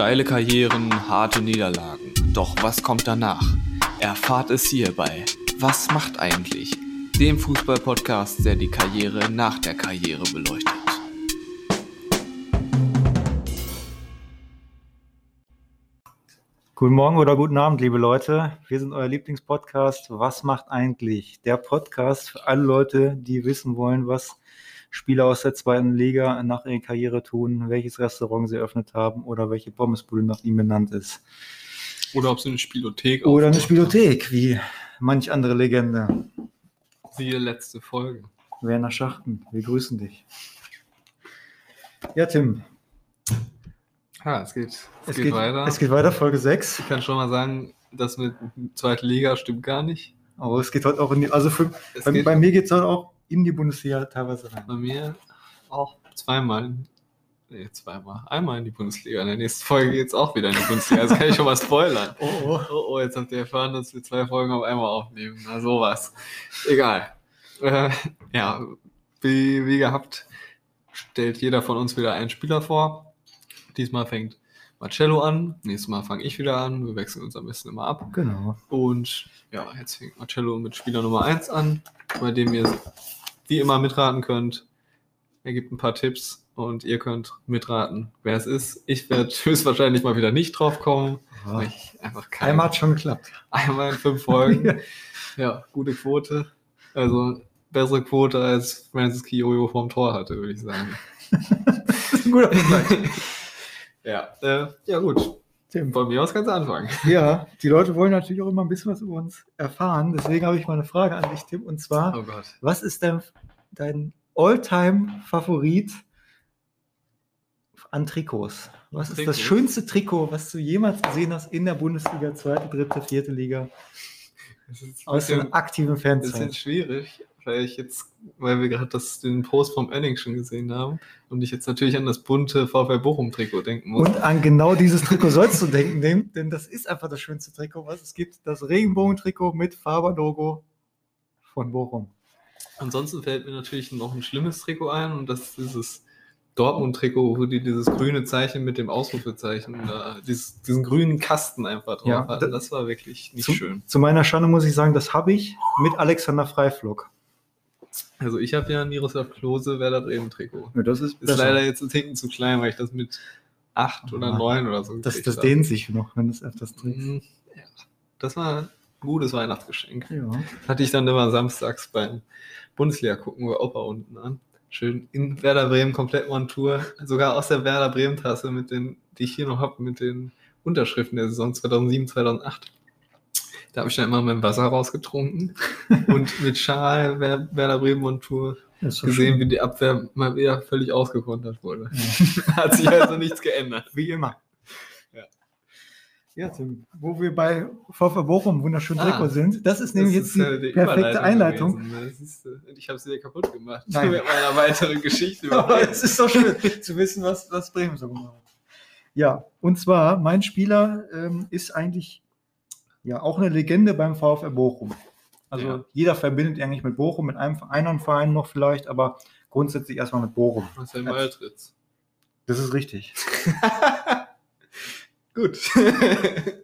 Steile Karrieren, harte Niederlagen. Doch was kommt danach? Erfahrt es hierbei. Was macht eigentlich? Dem Fußball-Podcast, der die Karriere nach der Karriere beleuchtet. Guten Morgen oder guten Abend, liebe Leute. Wir sind euer Lieblingspodcast. Was macht eigentlich? Der Podcast für alle Leute, die wissen wollen, was Spieler aus der zweiten Liga nach ihrer Karriere tun, welches Restaurant sie eröffnet haben oder welche Pommesbude nach ihm benannt ist. Oder ob sie eine Spielothek Oder eine Spielothek, wie manch andere Legende. Siehe letzte Folge. Werner Schachten, wir grüßen dich. Ja, Tim, Ja, es geht, es es geht, geht, weiter. es geht weiter, Folge 6. ich kann schon mal sagen, das mit zweiter Liga stimmt gar nicht. Aber es geht heute auch in die, also für, bei, bei mir geht es heute auch in die Bundesliga teilweise rein. bei mir auch zweimal. Nee, zweimal. Einmal in die Bundesliga. In der nächsten Folge geht es auch wieder in die Bundesliga. Das kann ich schon mal spoilern. Oh, oh. Oh, oh, jetzt habt ihr erfahren, dass wir zwei Folgen auf einmal aufnehmen. Na, sowas. Egal. Äh, ja, wie, wie gehabt, stellt jeder von uns wieder einen Spieler vor. Diesmal fängt Marcello an, nächstes Mal fange ich wieder an. Wir wechseln uns am besten immer ab. Genau. Und ja, jetzt fängt Marcello mit Spieler Nummer 1 an, bei dem ihr wie immer mitraten könnt. Er gibt ein paar Tipps und ihr könnt mitraten, wer es ist. Ich werde höchstwahrscheinlich mal wieder nicht drauf kommen, ich einfach keine Einmal hat schon geklappt. Einmal in fünf Folgen. ja, gute Quote. Also bessere Quote als Francis Kiyoyo vom Tor hatte, würde ich sagen. Das ist ein guter Vergleich. ja, äh, ja gut. Tim. Von mir aus du anfangen. Ja, die Leute wollen natürlich auch immer ein bisschen was über uns erfahren. Deswegen habe ich mal eine Frage an dich, Tim. Und zwar, Oh was ist dein, dein All-Time-Favorit an Trikots? Was ist das Trikots? schönste Trikot, was du jemals gesehen hast in der Bundesliga, zweite, dritte, vierte Liga, Das ist aus deiner aktiven Fanzeit? schwierig, weil ich jetzt, weil wir gerade den Post vom Enning schon gesehen haben und ich jetzt natürlich an das bunte VfL Bochum-Trikot denken muss. Und an genau dieses Trikot sollst du denken, denn, denn das ist einfach das schönste Trikot, was es gibt. Das Regenbogen-Trikot mit Faber-Logo von Bochum. Ansonsten fällt mir natürlich noch ein schlimmes Trikot ein und das ist dieses Dortmund-Trikot, wo die dieses grüne Zeichen mit dem Ausrufezeichen, da, dieses, diesen grünen Kasten einfach drauf Ja, hatten. da- Das war wirklich nicht Zu- schön. Zu meiner Schande muss ich sagen, das habe ich mit Alexander Freiflug. Also ich habe ja ein Miroslav Klose Werder Bremen-Trikot. Ja, das ist, Ist leider jetzt ein Ticken zu klein, weil ich das mit acht oder Ah, neun oder so das, das dehnt sich noch, wenn du es öfters trägst. Mhm, ja. Das war ein gutes Weihnachtsgeschenk. Ja. hatte ich dann immer samstags beim Bundesliga gucken wir Opa unten an. Schön in Werder Bremen komplett Montur, sogar aus der Werder Bremen Tasse mit den, die ich hier noch habe, mit den Unterschriften der Saison 2007, 2008. Da habe ich dann immer mein Wasser rausgetrunken und mit Schal Wer- Werder Bremen ist so gesehen, schön. wie die Abwehr mal wieder völlig ausgekontert wurde. Ja. Hat sich also nichts geändert. Wie immer. Ja. Ja, Tim, wo wir bei VfL Bochum wunderschön Ah. Trikot sind, das ist nämlich Das jetzt ist, die, die perfekte Einleitung. ist, äh, ich habe sie dir kaputt gemacht. Nein. Mit meiner weiteren Geschichte Aber es ist doch schön zu wissen, was, was Bremen so gemacht hat. Ja, und zwar, mein Spieler ähm, ist eigentlich ja auch eine Legende beim VfL Bochum. Also Ja. jeder verbindet eigentlich mit Bochum, mit einem anderen Verein noch vielleicht, aber grundsätzlich erstmal mit Bochum. Marcel Maltritz. Das ist richtig. Gut.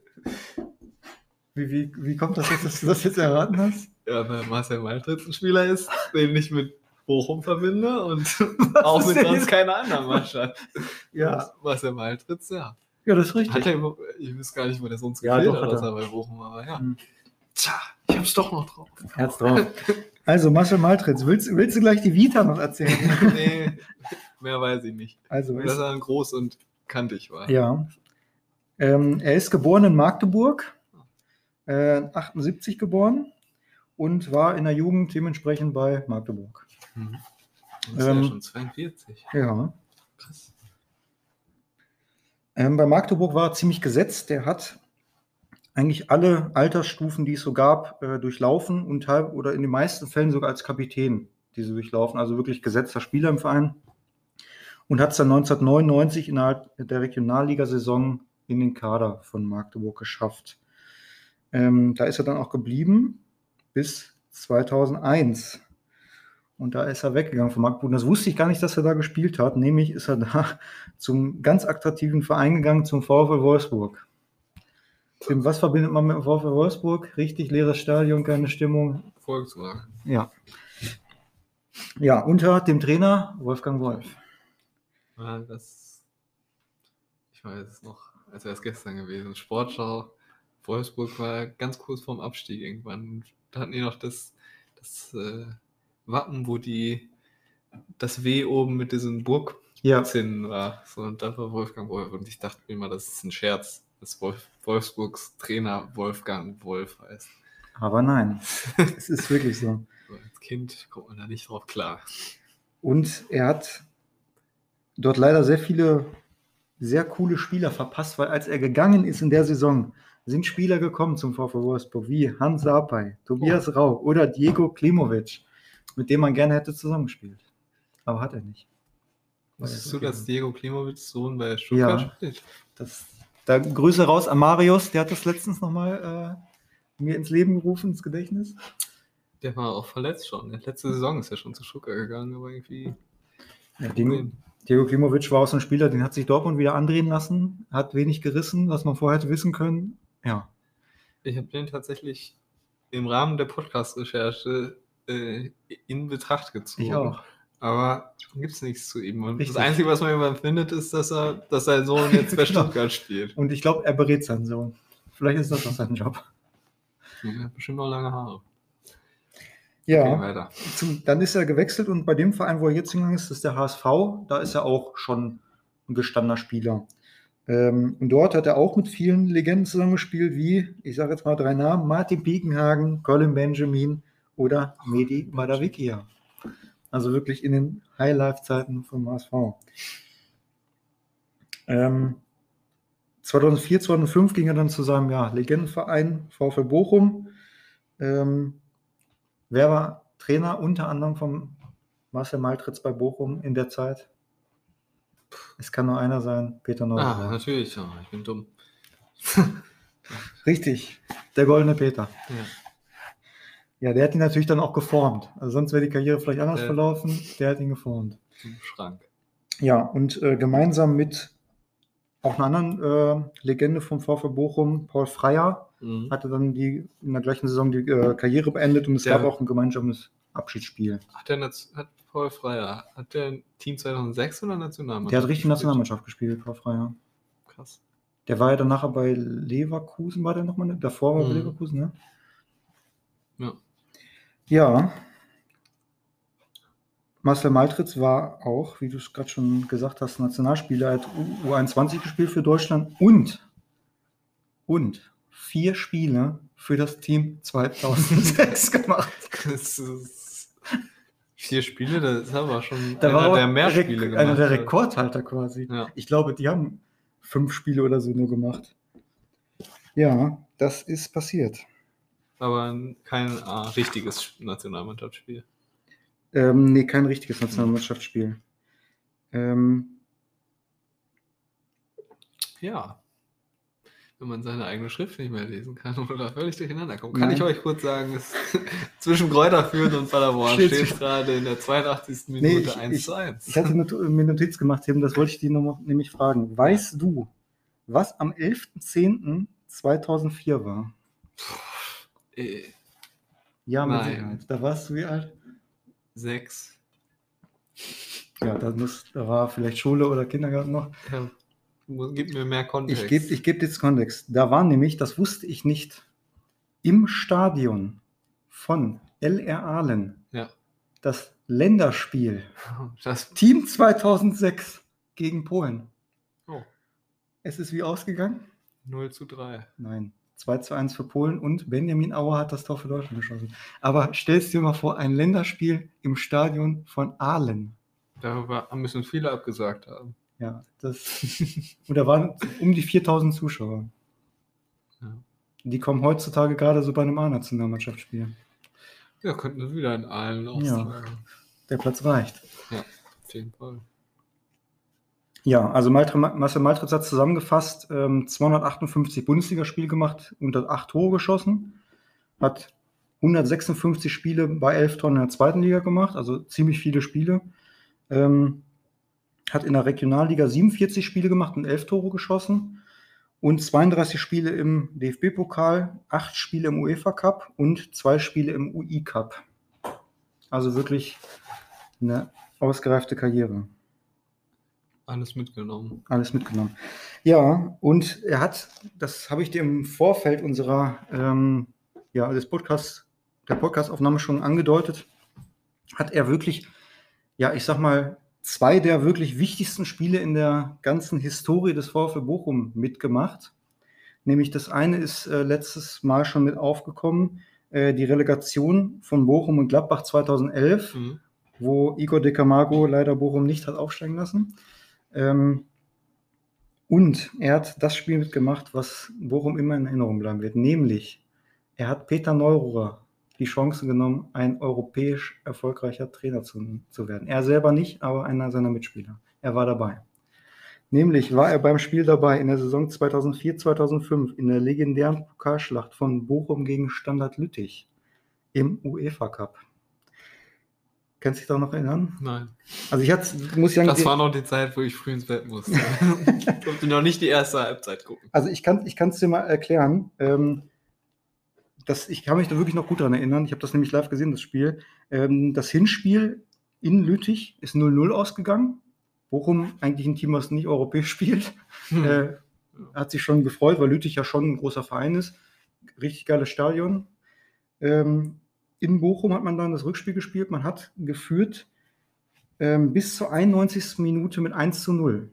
Wie, wie, wie kommt das jetzt, dass du das jetzt erraten hast? ja, weil Marcel Maltritz ein Spieler ist, den ich mit Bochum verbinde und auch mit sonst keiner anderen Mannschaft. Ja, Marcel Maltritz, ja. Ja das ist richtig. Hat er, ich weiß gar nicht, wo der sonst Ja, doch, hat, außer er. bei Bochum, aber ja. Hm. Tja, ich hab's doch noch drauf. Herz drauf. Also, Marcel Maltritz, willst, willst du gleich die Vita noch erzählen? nee, mehr weiß ich nicht. Also, Dass ist, er groß und kantig war. ja. Ähm, er ist geboren in Magdeburg, äh, 78 geboren und war in der Jugend dementsprechend bei Magdeburg. Mhm. Das ist Ähm, ja schon 42. Ja. Krass. Ähm, bei Magdeburg war er ziemlich gesetzt. Der hat eigentlich alle Altersstufen, die es so gab, äh, durchlaufen und teil oder in den meisten Fällen sogar als Kapitän diese durchlaufen. Also wirklich gesetzter Spieler im Verein. Und hat es dann 1999 innerhalb der Regionalligasaison in den Kader von Magdeburg geschafft. Ähm, da ist er dann auch geblieben bis 2001. Und da ist er weggegangen von Magdeburg. Das wusste ich gar nicht, dass er da gespielt hat. Nämlich ist er da zum ganz attraktiven Verein gegangen, zum VfL Wolfsburg. Tim, Was verbindet man mit dem VfL Wolfsburg? Richtig leeres Stadion, keine Stimmung. Volkswagen. Ja. Ja, unter dem Trainer Wolfgang Wolf. Ja, das. Ich weiß es noch, als wäre es gestern gewesen. Sportschau. Wolfsburg war ganz kurz vorm Abstieg irgendwann. Da hatten die noch das, das äh, Wappen, wo die das W oben mit diesen Burgzinnen war. So, und da war Wolfgang Wolf. Und ich dachte mir immer, das ist ein Scherz, dass Wolf, Wolfsburgs Trainer Wolfgang Wolf heißt. Aber nein, es ist wirklich so. So, als Kind kommt man da nicht drauf klar. Und er hat dort leider sehr viele sehr coole Spieler verpasst, weil als er gegangen ist in der Saison, sind Spieler gekommen zum VfL Wolfsburg wie Hans Sapai, Tobias Rau oder Diego Klimovic, mit dem man gerne hätte zusammengespielt. Aber hat er nicht. Wusstest du, dass Diego Klimovic Sohn bei Stuttgart Ja. spielt? Das, da Grüße raus an Marius, der hat das letztens nochmal äh, mir ins Leben gerufen, ins Gedächtnis. Der war auch verletzt schon. Letzte Saison ist er schon zu Stuttgart gegangen, aber irgendwie. Ja, Diego, Diego Klimovic war auch so ein Spieler, den hat sich Dortmund wieder andrehen lassen, hat wenig gerissen, was man vorher hätte wissen können. Ja, Ich habe den tatsächlich im Rahmen der Podcast-Recherche äh, in Betracht gezogen. ich auch. Aber gibt es nichts zu ihm. Und Richtig. das Einzige, was man über ihn findet, ist, dass er, dass sein Sohn jetzt bei Genau. Stuttgart spielt. Und ich glaube, er berät seinen Sohn. Vielleicht ist das auch sein Job. Er hat bestimmt noch lange Haare. Ja, Okay, dann ist er gewechselt und bei dem Verein, wo er jetzt hingegangen ist, ist der HSV. Da ist er auch schon ein gestandener Spieler. Ähm, und dort hat er auch mit vielen Legenden zusammengespielt, wie, ich sage jetzt mal drei Namen, Martin Piekenhagen, Colin Benjamin oder Medi Badavikia. Also wirklich in den High-Life-Zeiten vom HSV. Ähm, 2004, 2005 ging er dann zu seinem ja, Legendenverein VfL Bochum. Ähm, wer war Trainer unter anderem von Marcel Maltritz bei Bochum in der Zeit? Es kann nur einer sein, Peter Ah, Neurohr. natürlich. Ja, ich bin dumm. Richtig, der goldene Peter. Ja. Ja, der hat ihn natürlich dann auch geformt. Also sonst wäre die Karriere vielleicht anders Ja. verlaufen. Der hat ihn geformt. Zum Schrank. Ja, und äh, gemeinsam mit auch einer anderen äh, Legende vom VfL Bochum, Paul Freier, Mhm. hatte dann die in der gleichen Saison die äh, Karriere beendet und es Der- gab auch ein gemeinsames Abschiedsspiel. Hat der hat Paul Freier, hat der Team 2006 oder Nationalmannschaft? Der hat richtig gespielt? Nationalmannschaft gespielt, Paul Freier. Krass. Der war ja dann nachher bei Leverkusen, war der nochmal? ne? Davor war er bei Mhm. Leverkusen, ne? Ja. Marcel Maltritz war auch, wie du es gerade schon gesagt hast, Nationalspieler. Er hat U- U21 gespielt für Deutschland und, und vier Spiele für das Team 2006 gemacht. Das ist vier Spiele, das ist aber schon Da war einer auch der mehr Spiele gemacht. einer der. Rekordhalter quasi. Ja. Ich glaube, die haben fünf Spiele oder so nur gemacht. Ja, das ist passiert. Aber kein ah, richtiges Nationalmannschaftsspiel. Ähm, nee, kein richtiges Nationalmannschaftsspiel. Ähm, Ja. Wenn man seine eigene Schrift nicht mehr lesen kann oder völlig durcheinander kommt. Kann Nein. ich euch kurz sagen, es zwischen Kräuter Fürth und Paderborn Steht- steht gerade in der 82. Nee, Minute ich- 1 zu 1. ich hatte mir Notiz gemacht, Tim, das wollte ich dir noch, nämlich fragen. Weißt du, was am 11.10.2004 war? Äh, Ja, mit. Sicherheit. Da warst du wie alt? sechs. Ja, da, muss, da war vielleicht Schule oder Kindergarten noch. Ja, gib mir mehr Kontext. Ich gebe ich geb jetzt Kontext. Da war nämlich, das wusste ich nicht, im Stadion von LR Ahlen Ja. das Länderspiel Das, Team 2006 gegen Polen. oh, Es ist wie ausgegangen? 0 zu 3. Nein. 2 zu 1 für Polen und Benjamin Auer hat das Tor für Deutschland geschossen. Aber stellst dir mal vor, ein Länderspiel im Stadion von Aalen. Darüber müssen viele abgesagt haben. Ja, das. und da waren um die 4000 Zuschauer. Ja. Die kommen heutzutage gerade so bei einem A-Nationalmannschaftsspiel. Ja, könnten wir wieder in allen austragen. Der Platz reicht. Auf jeden Fall. Ja, also Maltre, Marcel Maltritz hat zusammengefasst ähm, 258 Bundesligaspiele gemacht und hat acht Tore geschossen. Hat 156 Spiele bei 11 Tonnen in der zweiten Liga gemacht, also ziemlich viele Spiele. Ähm, hat in der Regionalliga 47 Spiele gemacht und 11 Tore geschossen und 32 Spiele im DFB-Pokal, 8 Spiele im UEFA Cup und 2 Spiele im UI Cup. Also wirklich eine ausgereifte Karriere. Alles mitgenommen. Alles mitgenommen. Ja, und er hat, das habe ich dir im Vorfeld unserer, ähm, ja, des Podcasts, der Podcastaufnahme schon angedeutet, hat er wirklich, ja, ich sag mal, zwei der wirklich wichtigsten Spiele in der ganzen Historie des VfL Bochum mitgemacht. Nämlich das eine ist äh, letztes Mal schon mit aufgekommen, äh, die Relegation von Bochum und Gladbach 2011, mhm. wo Igor de Camargo leider Bochum nicht hat aufsteigen lassen. Ähm, und er hat das Spiel mitgemacht, was Bochum immer in Erinnerung bleiben wird, nämlich er hat Peter Neururer die Chance genommen, ein europäisch erfolgreicher Trainer zu, zu werden. Er selber nicht, aber einer seiner Mitspieler. Er war dabei. Nämlich war er beim Spiel dabei in der Saison 2004-2005 in der legendären Pokalschlacht von Bochum gegen Standard Lüttich im UEFA Cup. Kannst du dich da noch erinnern? Nein. Also ich hatte, muss sagen, das war noch die Zeit, wo ich früh ins Bett musste. ich durfte noch nicht die erste Halbzeit gucken. Also ich kann es dir mal erklären. Ähm, das, ich kann mich da wirklich noch gut daran erinnern. Ich habe das nämlich live gesehen, das Spiel. Ähm, das Hinspiel in Lüttich ist 0-0 ausgegangen. Bochum, eigentlich ein Team, was nicht europäisch spielt, hm. äh, hat sich schon gefreut, weil Lüttich ja schon ein großer Verein ist. Richtig geiles Stadion. Ähm, in Bochum hat man dann das Rückspiel gespielt. Man hat geführt ähm, bis zur 91. Minute mit 1 zu 0.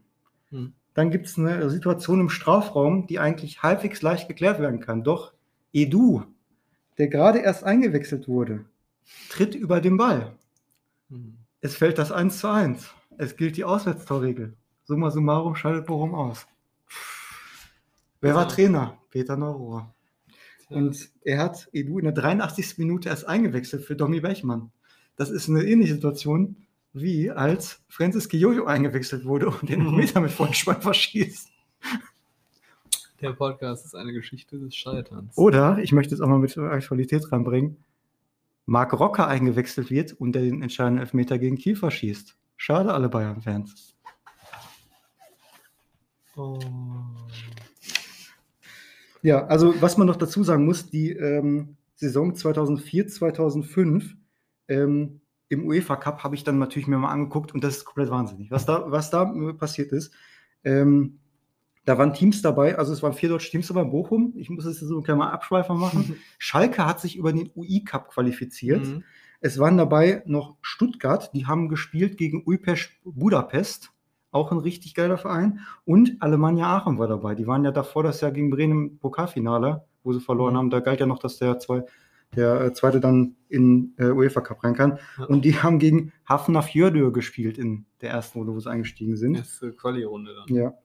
Hm. Dann gibt es eine Situation im Strafraum, die eigentlich halbwegs leicht geklärt werden kann. Doch Edu der gerade erst eingewechselt wurde, tritt über den Ball. Mhm. Es fällt das 1 zu 1. Es gilt die Auswärtstorregel. Summa summarum schaltet Bochum aus. Wer war Trainer? Peter Neurohr. Und er hat Edu in der 83. Minute erst eingewechselt für Domi Bechmann. Das ist eine ähnliche Situation, wie als Francis Kiyoyo eingewechselt wurde und den mhm. Meter mit Vollspann verschießt. Der Podcast ist eine Geschichte des Scheiterns. Oder, ich möchte es auch mal mit Aktualität reinbringen, Marc Rocker eingewechselt wird und der den entscheidenden Elfmeter gegen Kiel verschießt. Schade, alle Bayern-Fans. Oh. Ja, also was man noch dazu sagen muss, die ähm, Saison 2004, 2005 ähm, im UEFA Cup habe ich dann natürlich mir mal angeguckt und das ist komplett wahnsinnig, was da, was da passiert ist. Ähm, da waren Teams dabei, also es waren vier deutsche Teams dabei, Bochum, ich muss es so ein kleiner Abschweifer machen. Schalke hat sich über den UI-Cup qualifiziert. Mhm. Es waren dabei noch Stuttgart, die haben gespielt gegen Uypest Budapest, auch ein richtig geiler Verein. Und Alemannia Aachen war dabei. Die waren ja davor das Jahr gegen Bremen im Pokalfinale, wo sie verloren mhm. haben. Da galt ja noch, dass der, zwei, der äh, zweite dann in äh, UEFA Cup rein kann. Ja. Und die haben gegen Hafnarfjörður gespielt in der ersten Runde, wo sie eingestiegen sind. Erste Quali-Runde dann. Ja.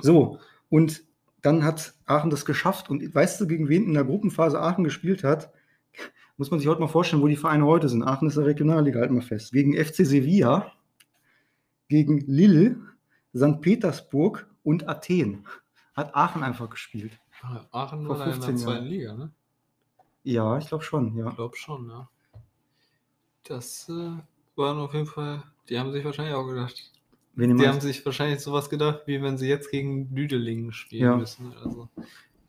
So, und dann hat Aachen das geschafft. Und weißt du, gegen wen in der Gruppenphase Aachen gespielt hat? Muss man sich heute mal vorstellen, wo die Vereine heute sind. Aachen ist der Regionalliga, halt mal fest. Gegen FC Sevilla, gegen Lille, St. Petersburg und Athen. Hat Aachen einfach gespielt. Ah, Aachen war in der zweiten Liga, ne? Ja, ich glaube schon, ja. Ich glaube schon, ja. Das äh, waren auf jeden Fall, die haben sich wahrscheinlich auch gedacht, die haben sich wahrscheinlich sowas gedacht, wie wenn sie jetzt gegen Düdelingen spielen ja. müssen. Also,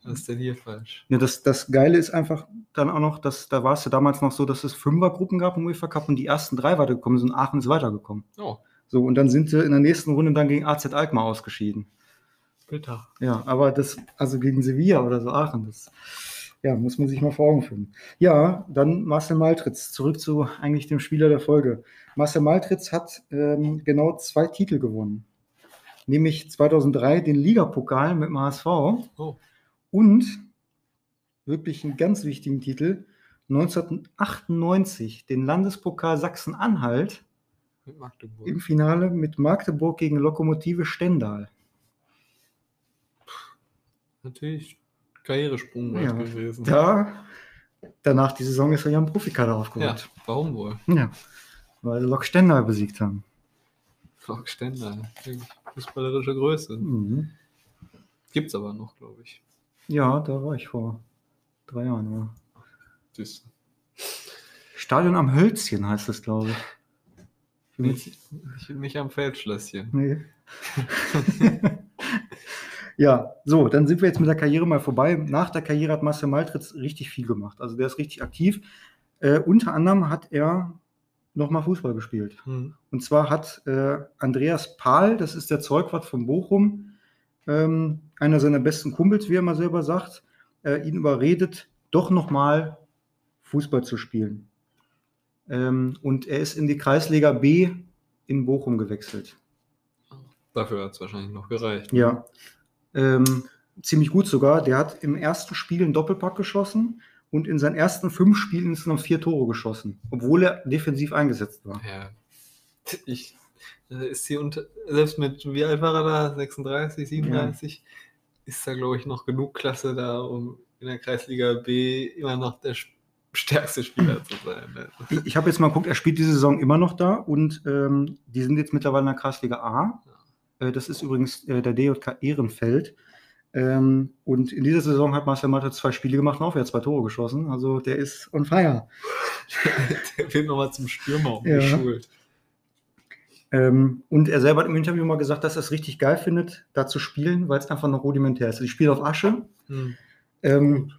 was ist denn hier falsch? Ja, das, das Geile ist einfach dann auch noch, dass da war es ja damals noch so, dass es Fünfergruppen gab im UEFA Cup und die ersten drei weitergekommen sind. Aachen ist weitergekommen. Oh. So, und dann sind sie in der nächsten Runde dann gegen AZ Alkmaar ausgeschieden. Bitter. Ja, aber das, also gegen Sevilla oder so Aachen, das ja, muss man sich mal vor Augen führen. Ja, dann Marcel Maltritz, zurück zu eigentlich dem Spieler der Folge. Marcel Maltritz hat ähm, genau zwei Titel gewonnen. Nämlich 2003 den Ligapokal mit dem HSV oh. und wirklich einen ganz wichtigen Titel 1998 den Landespokal Sachsen-Anhalt im Finale mit Magdeburg gegen Lokomotive Stendal. Natürlich Karrieresprung ja, gewesen. Da, danach die Saison ist er ja im Profikader aufgeholt. Ja, warum wohl? Ja, weil Lok Stendal besiegt haben. Lok Stendal, fußballerische Größe. Mhm. es aber noch, glaube ich. Ja, da war ich vor drei Jahren. Ja. Das Stadion am Hölzchen heißt es, glaube ich. Ich bin mir Nicht, nicht, nicht am Feldschlösschen. Nee. ja, so, dann sind wir jetzt mit der Karriere mal vorbei. Nach der Karriere hat Marcel Maltritz richtig viel gemacht. Also der ist richtig aktiv. Äh, unter anderem hat er nochmal Fußball gespielt. Hm. Und zwar hat äh, Andreas Pahl, das ist der Zeugwart von Bochum, ähm, einer seiner besten Kumpels, wie er mal selber sagt, äh, ihn überredet, doch nochmal Fußball zu spielen. Ähm, und er ist in die Kreisliga B in Bochum gewechselt. Dafür hat es wahrscheinlich noch gereicht. Ja. Ähm, ziemlich gut sogar. Der hat im ersten Spiel einen Doppelpack geschossen und in seinen ersten fünf Spielen insgesamt vier Tore geschossen, obwohl er defensiv eingesetzt war. Ja. Ich äh, ist hier unter, selbst mit, wie alt war er da? 36, 37? Ist da, glaube ich, noch genug Klasse da, um in der Kreisliga B immer noch der sch- stärkste Spieler zu sein. ne? Ich, habe jetzt mal geguckt, er spielt diese Saison immer noch da und ähm, die sind jetzt mittlerweile in der Kreisliga A. Äh, das ist übrigens äh, der DJK Ehrenfeld. Ähm, und in dieser Saison hat Marcel Matte zwei Spiele gemacht und auch wieder zwei Tore geschossen. Also der ist on fire. Der wird nochmal zum Stürmer Ja. umgeschult. Ähm, und er selber hat im Interview mal gesagt, dass er es richtig geil findet, da zu spielen, weil es einfach noch rudimentär ist. Also ich spiele auf Asche. Hm. Ähm,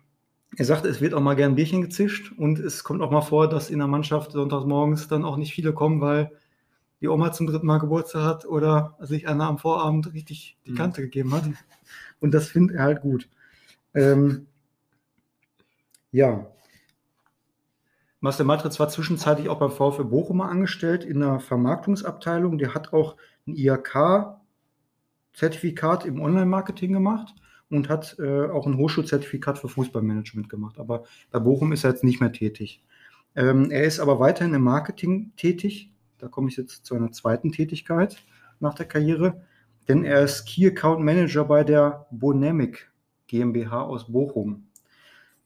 er sagt, es wird auch mal gern ein Bierchen gezischt und es kommt auch mal vor, dass in der Mannschaft sonntags morgens dann auch nicht viele kommen, weil die Oma zum dritten Mal Geburtstag hat oder sich einer am Vorabend richtig die Mhm. Kante gegeben hat. Und das findet er halt gut. Ähm, ja. Marcel Matritz war zwischenzeitlich auch beim VfL Bochum mal angestellt in der Vermarktungsabteilung. Der hat auch ein IHK-Zertifikat im Online-Marketing gemacht und hat äh, auch ein Hochschulzertifikat für Fußballmanagement gemacht. Aber bei Bochum ist er jetzt nicht mehr tätig. Ähm, er ist aber weiterhin im Marketing tätig. Da komme ich jetzt zu einer zweiten Tätigkeit nach der Karriere, denn er ist Key Account Manager bei der Bonamic GmbH aus Bochum.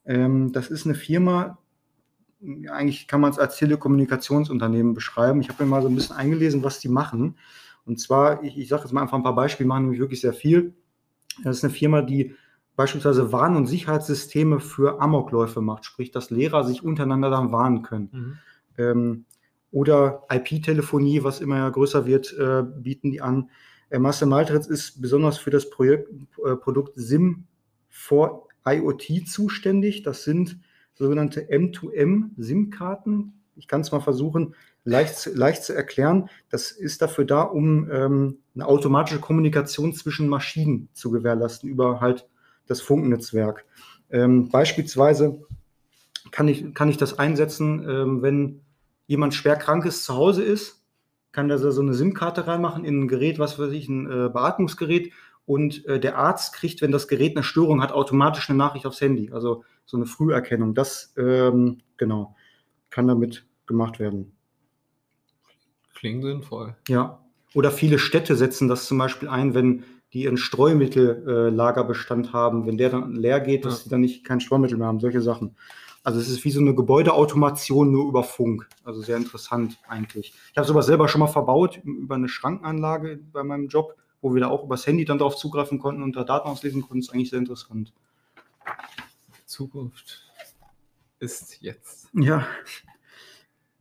Ähm, das ist eine Firma, eigentlich kann man es als Telekommunikationsunternehmen beschreiben. Ich habe mir mal so ein bisschen eingelesen, was die machen. Und zwar, ich, ich sage jetzt mal einfach ein paar Beispiele, machen nämlich wirklich sehr viel. Das ist eine Firma, die beispielsweise Warn- und Sicherheitssysteme für Amokläufe macht, sprich, dass Lehrer sich untereinander dann warnen können. Mhm. Ähm, oder IP-Telefonie, was immer ja größer wird, äh, bieten die an. Äh, Marcel Maltritz ist besonders für das Projekt, äh, Produkt SIM for IoT zuständig. Das sind sogenannte M2M-SIM-Karten. Ich kann es mal versuchen, leicht, zu- leicht zu erklären. Das ist dafür da, um ähm, eine automatische Kommunikation zwischen Maschinen zu gewährleisten über halt das Funknetzwerk. Ähm, beispielsweise kann ich, kann ich das einsetzen, ähm, wenn jemand schwer ist, zu Hause ist, kann da so eine SIM-Karte reinmachen in ein Gerät, was weiß ich, ein äh, Beatmungsgerät und äh, der Arzt kriegt, wenn das Gerät eine Störung hat, automatisch eine Nachricht aufs Handy. Also so eine Früherkennung. Das, ähm, genau, kann damit gemacht werden. Klingt sinnvoll. Ja. Oder viele Städte setzen das zum Beispiel ein, wenn die ihren Streumittellagerbestand haben, wenn der dann leer geht, dass sie dann nicht kein Streumittel mehr haben, solche Sachen. Also es ist wie so eine Gebäudeautomation nur über Funk. Also sehr interessant eigentlich. Ich habe sowas selber schon mal verbaut über eine Schrankenanlage bei meinem Job, wo wir da auch übers Handy dann darauf zugreifen konnten und da Daten auslesen konnten. Das ist eigentlich sehr interessant. Zukunft ist jetzt. Ja.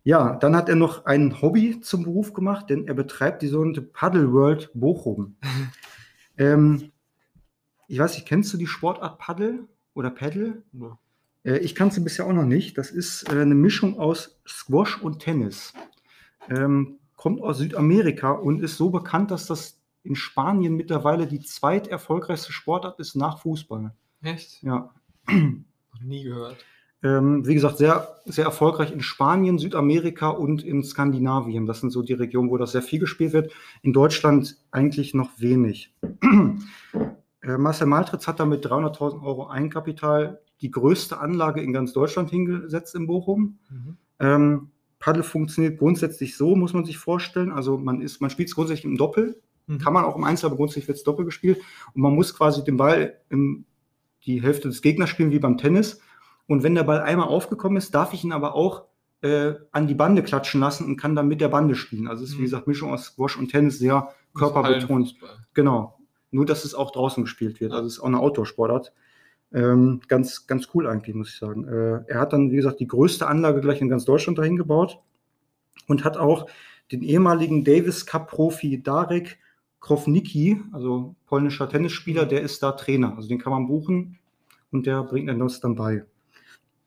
Ja, dann hat er noch ein Hobby zum Beruf gemacht, denn er betreibt die sogenannte Paddle World Bochum. ähm, ich weiß nicht, kennst du die Sportart Paddle oder Paddle? Ja. Äh, ich kann sie bisher auch noch nicht. Das ist äh, eine Mischung aus Squash und Tennis. Ähm, kommt aus Südamerika und ist so bekannt, dass das in Spanien mittlerweile die zweiterfolgreichste Sportart ist nach Fußball. Echt? Ja. Noch nie gehört. Ähm, wie gesagt, sehr, sehr erfolgreich in Spanien, Südamerika und in Skandinavien. Das sind so die Regionen, wo das sehr viel gespielt wird. In Deutschland eigentlich noch wenig. äh, Marcel Maltritz hat damit 300.000 Euro Eigenkapital die größte Anlage in ganz Deutschland hingesetzt in Bochum. Mhm. Ähm, Paddel funktioniert grundsätzlich so, muss man sich vorstellen. Also man ist, man spielt es grundsätzlich im Doppel, Mhm. kann man auch im Einzel, aber grundsätzlich wird es Doppel gespielt. Und man muss quasi den Ball in die Hälfte des Gegners spielen, wie beim Tennis. Und wenn der Ball einmal aufgekommen ist, darf ich ihn aber auch äh, an die Bande klatschen lassen und kann dann mit der Bande spielen. Also es ist, wie Mhm. gesagt, Mischung aus Squash und Tennis, sehr körperbetont. Genau. Nur, dass es auch draußen gespielt wird. Also es ist auch eine Outdoor-Sportart. Ähm, ganz, ganz cool eigentlich, muss ich sagen. Äh, er hat dann, wie gesagt, die größte Anlage gleich in ganz Deutschland dahin gebaut und hat auch den ehemaligen Davis Cup-Profi Darek Krownicki, also polnischer Tennisspieler, der ist da Trainer. Also den kann man buchen und der bringt dann das dann bei.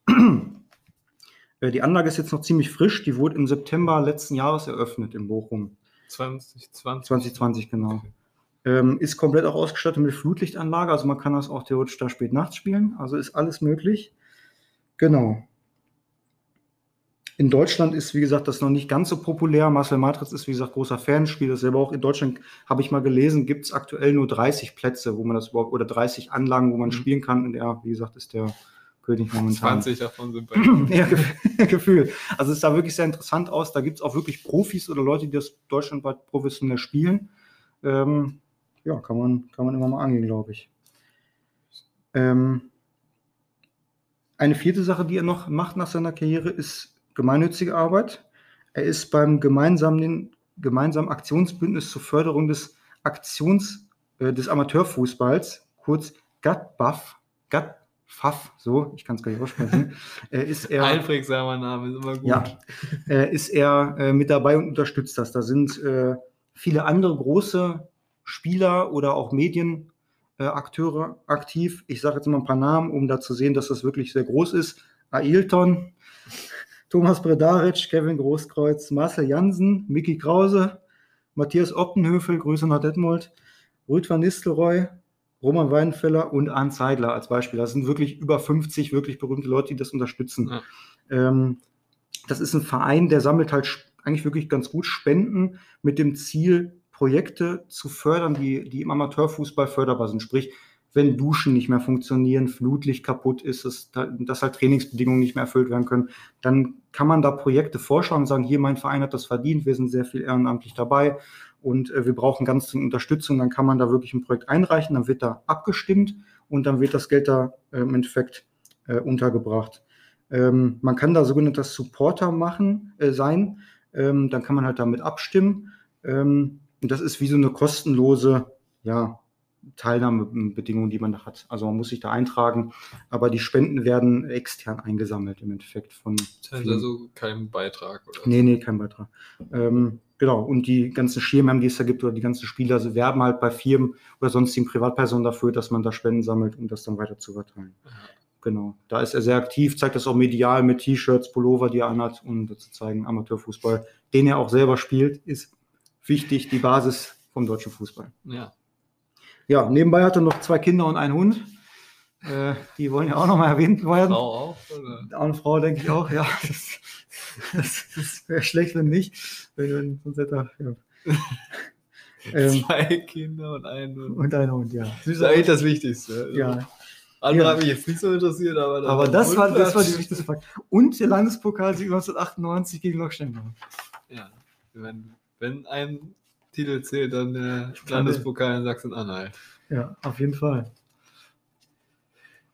Äh, die Anlage ist jetzt noch ziemlich frisch. Die wurde im September letzten Jahres eröffnet in Bochum. 2020. 2020, genau. Ähm, ist komplett auch ausgestattet mit Flutlichtanlage, also man kann das auch theoretisch da spät nachts spielen. Also ist alles möglich. Genau. In Deutschland ist, wie gesagt, das noch nicht ganz so populär. Marcel Matrix ist, wie gesagt, großer Fan, spielt das selber auch. In Deutschland, habe ich mal gelesen, gibt es aktuell nur 30 Plätze, wo man das überhaupt, oder 30 Anlagen, wo man Mhm. spielen kann. Und er, wie gesagt, ist der König momentan. 20 davon sind bei ja, Ge- Gefühl. Also es sah wirklich sehr interessant aus. Da gibt es auch wirklich Profis oder Leute, die das deutschlandweit professionell spielen. Ähm, ja, kann man, kann man immer mal angehen, glaube ich. Ähm, eine vierte Sache, die er noch macht nach seiner Karriere, ist gemeinnützige Arbeit. Er ist beim gemeinsamen, gemeinsamen Aktionsbündnis zur Förderung des Aktions äh, des Amateurfußballs, kurz GATBAF, GATFAF, so, ich kann es gar nicht aussprechen, äh, ist er Einprägsamer Name ist immer gut. ja, äh, ist er äh, mit dabei und unterstützt das. Da sind äh, viele andere große Spieler oder auch Medienakteure äh, aktiv. Ich sage jetzt mal ein paar Namen, um da zu sehen, dass das wirklich sehr groß ist. Ailton, Thomas Bredaric, Kevin Großkreuz, Marcel Jansen, Mickey Krause, Matthias Optenhöfel, Grüße nach Detmold, Ruth van Nistelrooy, Roman Weidenfeller und Arndt Zeidler als Beispiel. Das sind wirklich über 50 wirklich berühmte Leute, die das unterstützen. Ja. Ähm, das ist ein Verein, der sammelt halt eigentlich wirklich ganz gut Spenden mit dem Ziel, Projekte zu fördern, die, die im Amateurfußball förderbar sind. Sprich, wenn Duschen nicht mehr funktionieren, Flutlicht kaputt ist, dass, dass halt Trainingsbedingungen nicht mehr erfüllt werden können, dann kann man da Projekte vorschlagen und sagen, hier, mein Verein hat das verdient, wir sind sehr viel ehrenamtlich dabei und äh, wir brauchen ganz dringend Unterstützung. Dann kann man da wirklich ein Projekt einreichen, dann wird da abgestimmt und dann wird das Geld da äh, im Endeffekt äh, untergebracht. Ähm, man kann da sogenannter Supporter machen, äh, sein. Ähm, dann kann man halt damit abstimmen. Ähm, und das ist wie so eine kostenlose ja, Teilnahmebedingung, die man da hat. Also man muss sich da eintragen, aber die Spenden werden extern eingesammelt im Endeffekt von. Das heißt also kein Beitrag oder Nee, nee, kein Beitrag. Ähm, genau, und die ganzen Schirmherren, die es da gibt, oder die ganzen Spieler, sie werben halt bei Firmen oder sonstigen Privatpersonen dafür, dass man da Spenden sammelt, um das dann weiter zu verteilen. Ja. Genau, da ist er sehr aktiv, zeigt das auch medial mit T-Shirts, Pullover, die er anhat, um zu zeigen, Amateurfußball, den er auch selber spielt, ist wichtig, die Basis vom deutschen Fußball. Ja. Ja, nebenbei hat er noch zwei Kinder und einen Hund. Äh, die wollen ja auch nochmal erwähnt werden. Frau auch? Oder? Eine Frau, denke ich auch, ja. Das, das, das wäre schlecht, wenn nicht. Wenn, sonst hätte er, ja. ähm, Zwei Kinder und ein Hund. und ein Hund, ja. Das ist eigentlich das Wichtigste. Ja, Andere Ja. haben mich jetzt nicht so interessiert, aber, aber das war, das war die wichtigste Frage. Und der Landespokalsieg 1998 gegen Loksteinbach. Ja, wenn, wenn ein Titel zählt, dann der Landespokal in Sachsen-Anhalt. Ja, auf jeden Fall.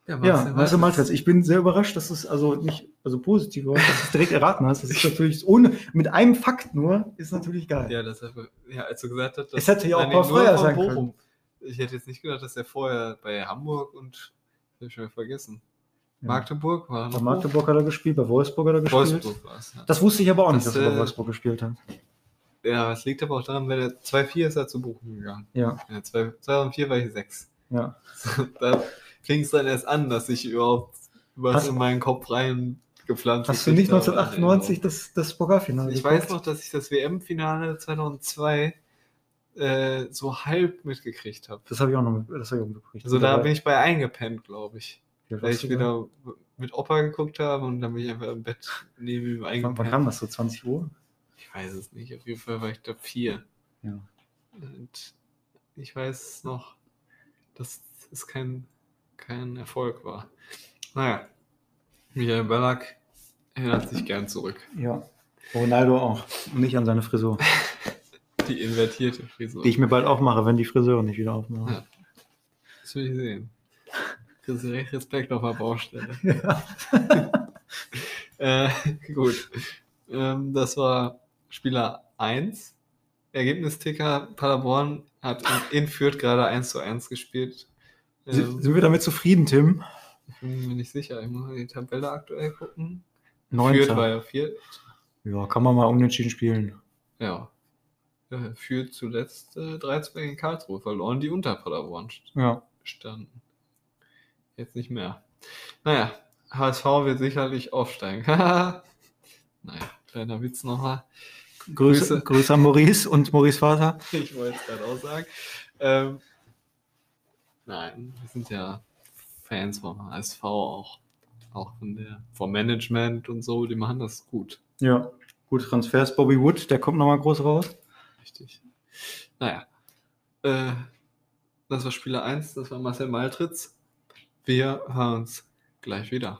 Ja, Ja, Marcel Maltritz, ich bin sehr überrascht, dass es also nicht, also positiv war, dass du es direkt erraten hast. Das ist natürlich ohne, mit einem Fakt nur, ist natürlich geil. Ja, das, ja, als du gesagt hast, Es hätte ja auch Paul von sein Bochum. Ich hätte jetzt nicht gedacht, dass er vorher bei Hamburg und hab ich schon vergessen. Ja. Magdeburg war Bei Magdeburg hat er gespielt, bei Wolfsburg hat er gespielt. Wolfsburg war es. Ja. Das wusste ich aber auch nicht, Das, dass er bei äh, Wolfsburg gespielt hat. ja, es liegt aber auch daran, wenn er 2-4 ist er zu Bochum gegangen. Ja, Ja, 2 2004 war ich 6. ja. da fing es dann erst an, dass ich überhaupt was Hast- in meinen Kopf rein gepflanzt Hast du nicht gekriegt habe, 1998 das, das Pokalfinale Ich weiß noch, dass ich das WM-Finale 2002 äh, so halb mitgekriegt habe. Das habe ich auch noch das ich auch mitgekriegt. Also da bin ich bei eingepennt, glaube ich. ich Weil ich wieder mit Opa geguckt habe und dann bin ich einfach im Bett neben ihm Wann, wann eingepennt. kam das so? 20 Uhr? Ich weiß es nicht. Auf jeden Fall war ich da vier. Ja. Und ich weiß noch, dass es kein, kein Erfolg war. Naja, Michael Ballack erinnert sich gern zurück. Ja. Ronaldo auch. Und nicht an seine Frisur. Die invertierte Frisur. Die ich mir bald aufmache, wenn die Friseure nicht wieder aufmachen. Ja. Das will ich sehen. Kriegst du recht Respekt auf der Baustelle. Ja. Äh, gut. Ähm, das war Spieler 1. Ergebnisticker Paderborn hat in, in Fürth gerade 1 zu 1 gespielt. Ähm, sind wir damit zufrieden, Tim? Ich bin mir nicht sicher. Ich muss mal die Tabelle aktuell gucken. Führt Neunter. war ja vier. Ja, kann man mal unentschieden spielen. Ja. Äh, Führt zuletzt äh, 13 gegen Karlsruhe verloren, die unter Paderborn Ja. standen. Jetzt nicht mehr. Naja, HSV wird sicherlich aufsteigen. naja, kleiner Witz nochmal. Grüße, Grüße. Grüße an Maurice und Maurice Vater. Ich wollte es gerade auch sagen. Ähm, nein, wir sind ja Fans vom HSV auch. Auch von der, vom Management und so, die machen das gut. Ja. Gute Transfers. Bobby Wood, der kommt nochmal groß raus. Richtig. Naja. Äh, das war Spieler 1, das war Marcel Maltritz. Wir hören uns gleich wieder.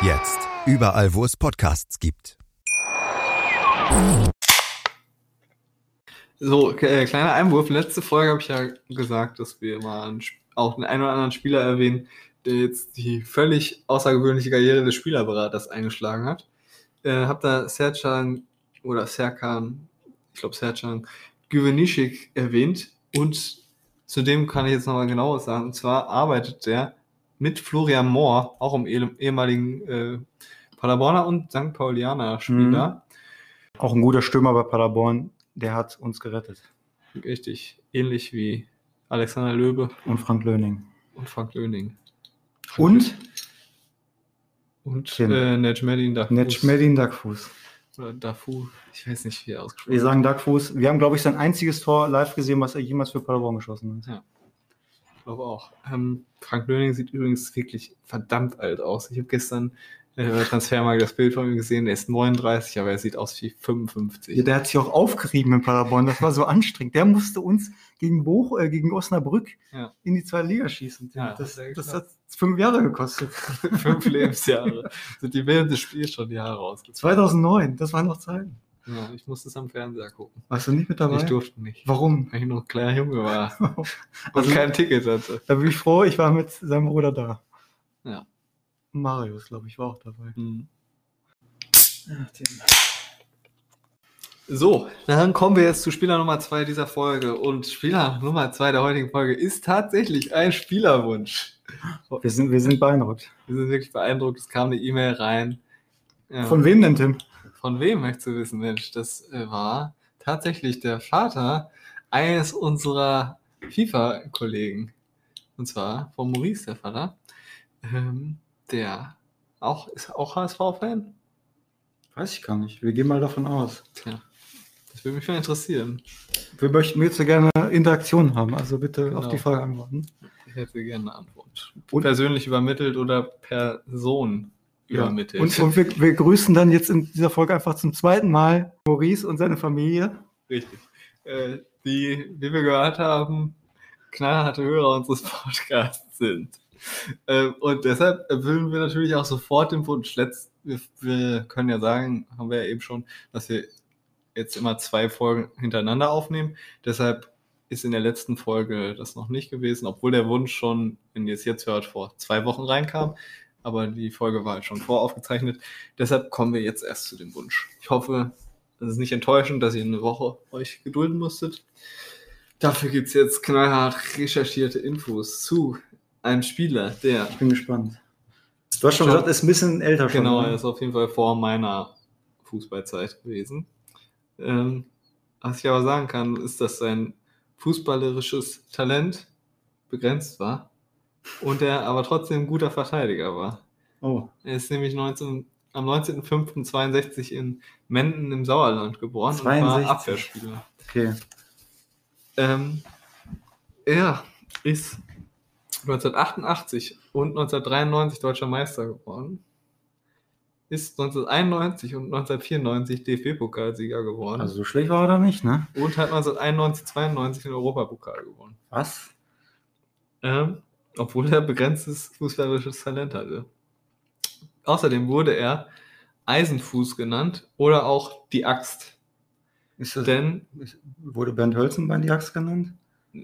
Jetzt überall, wo es Podcasts gibt. So, äh, kleiner Einwurf. Letzte Folge habe ich ja gesagt, dass wir mal auch den einen oder anderen Spieler erwähnen, der jetzt die völlig außergewöhnliche Karriere des Spielerberaters eingeschlagen hat. Äh, hab da Sercan oder Serkan, ich glaube Sercan Güvenishik erwähnt und zudem kann ich jetzt noch mal genaues sagen. Und zwar arbeitet der mit Florian Mohr, auch im ehem- ehemaligen äh, Paderborner und St. Paulianer Spieler. Auch ein guter Stürmer bei Paderborn. Der hat uns gerettet. Richtig, ähnlich wie Alexander Löbe Und Frank Löning. und Frank Löning. Und Und Tim. äh, Nejmedin Dafus. Netschmedin Duckfuß. Oder Dafu, ich weiß nicht, wie er ausgesprochen Wir sagen Duckfuß. Wir haben, glaube ich, sein einziges Tor live gesehen, was er jemals für Paderborn geschossen hat. Ich glaube auch. Ähm, Frank Löning sieht übrigens wirklich verdammt alt aus. Ich habe gestern äh, Transfermarkt das Bild von ihm gesehen. Er ist 39, aber er sieht aus wie 55. Ja, der hat sich auch aufgerieben in Paderborn. Das war so anstrengend. Der musste uns gegen, Boch, äh, gegen Osnabrück Ja. in die zweite Liga schießen. Ja, das, das hat fünf Jahre gekostet. Fünf Lebensjahre. Sind die während des Spiels schon die Haare ausgezogen. 2009, das waren noch Zeiten. Ja, ich musste es am Fernseher gucken. Warst du nicht mit dabei? Ich durfte nicht. Warum? Weil ich noch ein kleiner Junge war und Also- kein Ticket hatte. Da bin ich froh, ich war mit seinem Bruder da. Ja. Marius, glaube ich, war auch dabei. Hm. So, dann kommen wir jetzt zu Spieler Nummer zwei dieser Folge. Und Spieler Nummer zwei der heutigen Folge ist tatsächlich ein Spielerwunsch. Wir sind, wir sind beeindruckt. Wir sind wirklich beeindruckt. Es kam eine E-Mail rein. Ja. Von wem denn, Tim? Von wem möchtest du wissen, Mensch? Das äh, war tatsächlich der Vater eines unserer FIFA-Kollegen. Und zwar von Maurice, der Vater. Ähm, der auch, ist auch HSV-Fan? Weiß ich gar nicht. Wir gehen mal davon aus. Tja, das würde mich mal interessieren. Wir möchten jetzt so gerne Interaktion haben, also bitte Genau. auf die Frage antworten. Ich hätte gerne eine Antwort. Und- Persönlich übermittelt oder Person übermittelt. Und, und wir, wir grüßen dann jetzt in dieser Folge einfach zum zweiten Mal Maurice und seine Familie. Richtig. Äh, die, wie wir gehört haben, knallharte Hörer unseres Podcasts sind. Ähm, und deshalb erfüllen wir natürlich auch sofort den Wunsch. Letzt, wir, wir können ja sagen, haben wir ja eben schon, dass wir jetzt immer zwei Folgen hintereinander aufnehmen. Deshalb ist in der letzten Folge das noch nicht gewesen, obwohl der Wunsch schon, wenn ihr es jetzt hört, vor zwei Wochen reinkam. Aber die Folge war halt schon voraufgezeichnet. Deshalb kommen wir jetzt erst zu dem Wunsch. Ich hoffe, es ist nicht enttäuschend, dass ihr eine Woche euch gedulden musstet. Dafür gibt es jetzt knallhart recherchierte Infos zu einem Spieler, der, Ich bin gespannt. Du hast schon gesagt, er ist ein bisschen älter schon. genau, ne? er ist auf jeden Fall vor meiner Fußballzeit gewesen. Ähm, was ich aber sagen kann, ist, dass sein fußballerisches Talent begrenzt war und er aber trotzdem ein guter Verteidiger war. Oh, Er ist nämlich 19, am 19.05.62 in Menden im Sauerland geboren und 62. war Abwehrspieler. okay. Ähm, er ist 1988 und 1993 deutscher Meister geworden. ist 1991 und 1994 DFB-Pokalsieger geworden Also so schlecht war er da nicht, ne? und hat 1991, 92 den Europapokal gewonnen. Was? Ähm, obwohl er begrenztes fußballerisches Talent hatte. Außerdem wurde er Eisenfuß genannt oder auch die Axt. Ist das, Denn wurde Bernd Hölzenbein die Axt genannt?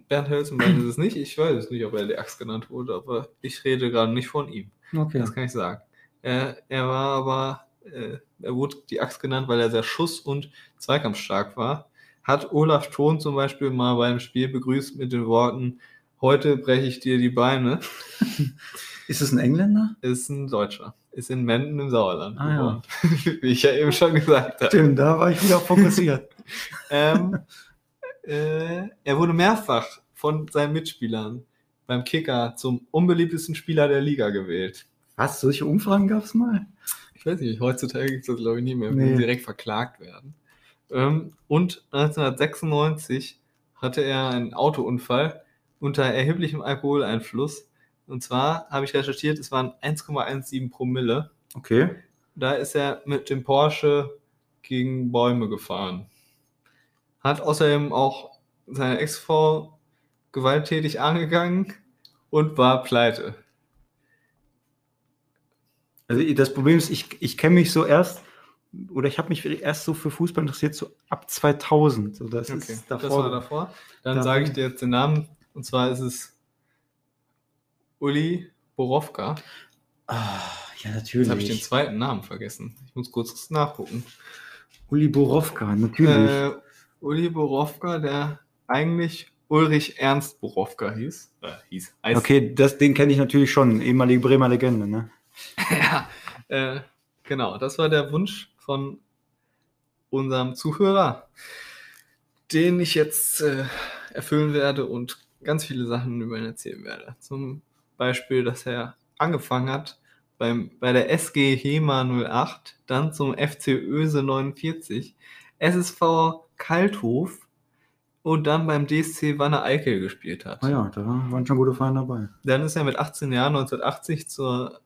Bernd Hölzenbein ist es nicht. Ich weiß es nicht, ob er die Axt genannt wurde, aber ich rede gerade nicht von ihm. Okay. Das kann ich sagen. Er, er war aber, äh, er wurde die Axt genannt, weil er sehr schuss- und zweikampfstark war. Hat Olaf Thon zum Beispiel mal beim Spiel begrüßt mit den Worten, heute breche ich dir die Beine. Ist es ein Engländer? Ist ein Deutscher. Ist in Menden im Sauerland Ah, ja. Wie ich ja eben schon gesagt habe. Stimmt, da war ich wieder fokussiert. Ähm, äh, er wurde mehrfach von seinen Mitspielern beim Kicker zum unbeliebtesten Spieler der Liga gewählt. Was? Solche Umfragen gab es mal? Ich weiß nicht, heutzutage gibt es das glaube ich nie mehr, wenn Nee. sie direkt verklagt werden. Ähm, und 1996 hatte er einen Autounfall unter erheblichem Alkoholeinfluss. Und zwar habe ich recherchiert, es waren 1,17 Promille. Okay. Da ist er mit dem Porsche gegen Bäume gefahren. Hat außerdem auch seine Ex-Frau gewalttätig angegangen und war pleite. Also das Problem ist, ich, ich kenne mich so erst, oder ich habe mich erst so für Fußball interessiert, so ab 2000. So, das ist das davor. war davor. Dann Da- sage ich dir jetzt den Namen. Und zwar ist es Uli Borowka. Ah, ja, Jetzt habe ich den natürlich. zweiten Namen vergessen. Ich muss kurz nachgucken. Uli Borowka, natürlich. Äh, Uli Borowka, der eigentlich Ulrich Ernst Borowka hieß. Äh, hieß. heißt. okay, das, den kenne ich natürlich schon. Ehemalige Bremer Legende, ne? ja, äh, genau. Das war der Wunsch von unserem Zuhörer, den ich jetzt äh, erfüllen werde und ganz viele Sachen über ihn erzählen werde. Zum Beispiel, dass er angefangen hat beim, bei der SG Hema 08, dann zum FC Öse 49, SSV Kalthof und dann beim DSC Wanne Eickel gespielt hat. Ah ja, da waren schon gute Vereine dabei. Dann ist er mit 18 Jahren 1980 zur,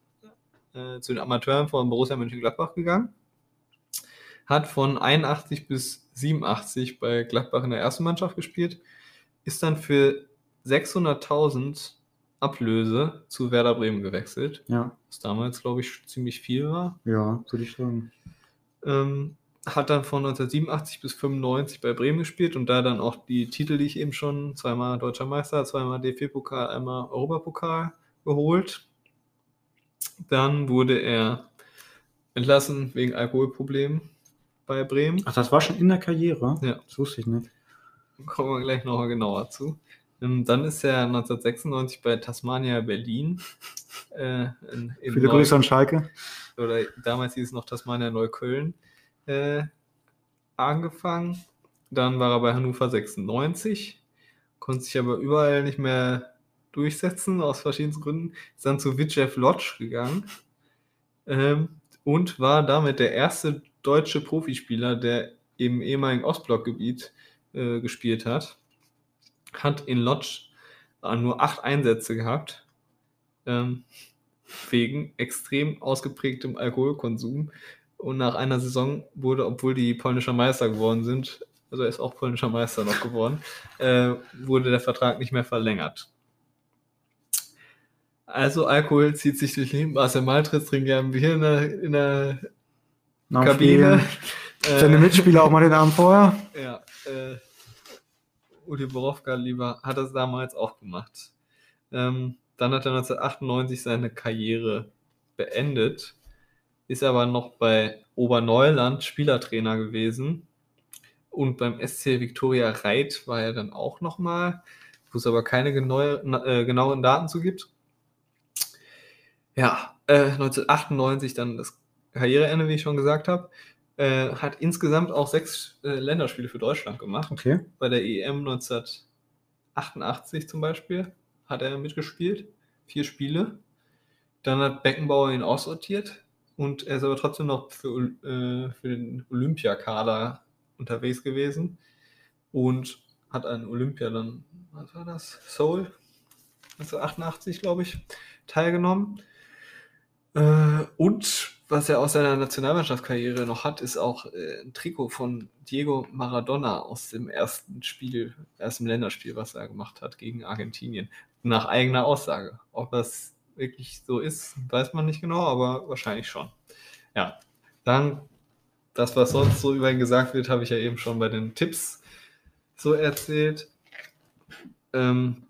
äh, zu den Amateuren von Borussia Mönchengladbach gegangen. Hat von 81 bis 87 bei Gladbach in der ersten Mannschaft gespielt. Ist dann für 600.000 Ablöse zu Werder Bremen gewechselt. Ja, Was damals, glaube ich, ziemlich viel war. ja, würde ich sagen. Ähm, hat dann von 1987 bis 95 bei Bremen gespielt und da dann auch die Titel, die ich eben schon, zweimal Deutscher Meister, zweimal DFB-Pokal, einmal Europapokal geholt. Dann wurde er entlassen wegen Alkoholproblemen bei Bremen. Ach, das war schon in der Karriere? Ja. Das wusste ich nicht. Kommen wir gleich nochmal genauer zu. Ähm, Dann ist er 1996 bei Tasmania Berlin. Äh, in, in Viele Neu- Grüße an Schalke. oder damals hieß es noch Tasmania Neukölln, äh, angefangen. Dann war er bei Hannover 96, konnte sich aber überall nicht mehr durchsetzen, aus verschiedensten Gründen. Ist dann zu Vitjev Lodz gegangen ähm, und war damit der erste deutsche Profispieler, der im ehemaligen Ostblockgebiet äh, gespielt hat. Hat in Lodz äh, nur acht Einsätze gehabt. Ähm, wegen extrem ausgeprägtem Alkoholkonsum. Und nach einer Saison wurde, obwohl die polnischer Meister geworden sind, also er ist auch polnischer Meister noch geworden, äh, wurde der Vertrag nicht mehr verlängert. Also Alkohol zieht sich durch Leben. Marcel Maltritz trinkt gerne ein Bier in der, in der Kabine. Spiel. Seine Mitspieler auch mal den Abend vorher. Ja, äh, Uli Borowka lieber hat das damals auch gemacht. Ähm, dann hat er 1998 seine Karriere beendet, ist aber noch bei Oberneuland Spielertrainer gewesen und beim SC Viktoria Reit war er dann auch nochmal, wo es aber keine genaue, äh, genauen Daten zu gibt. Ja, äh, 1998 dann das Karriereende, wie ich schon gesagt habe. Äh, hat insgesamt auch sechs äh, Länderspiele für Deutschland gemacht. Okay. Bei der EM 1988 zum Beispiel hat er mitgespielt. Vier Spiele. Dann hat Beckenbauer ihn aussortiert und er ist aber trotzdem noch für, äh, für den Olympiakader unterwegs gewesen und hat an Olympia dann, was war das? Seoul 1988, glaube ich, teilgenommen. Äh, und was er aus seiner Nationalmannschaftskarriere noch hat, ist auch äh, ein Trikot von Diego Maradona aus dem ersten Spiel, ersten Länderspiel, was er gemacht hat gegen Argentinien. Nach eigener Aussage. Ob das wirklich so ist, weiß man nicht genau, aber wahrscheinlich schon. Ja, dann das, was sonst so über ihn gesagt wird, habe ich ja eben schon bei den Tipps so erzählt. Ähm,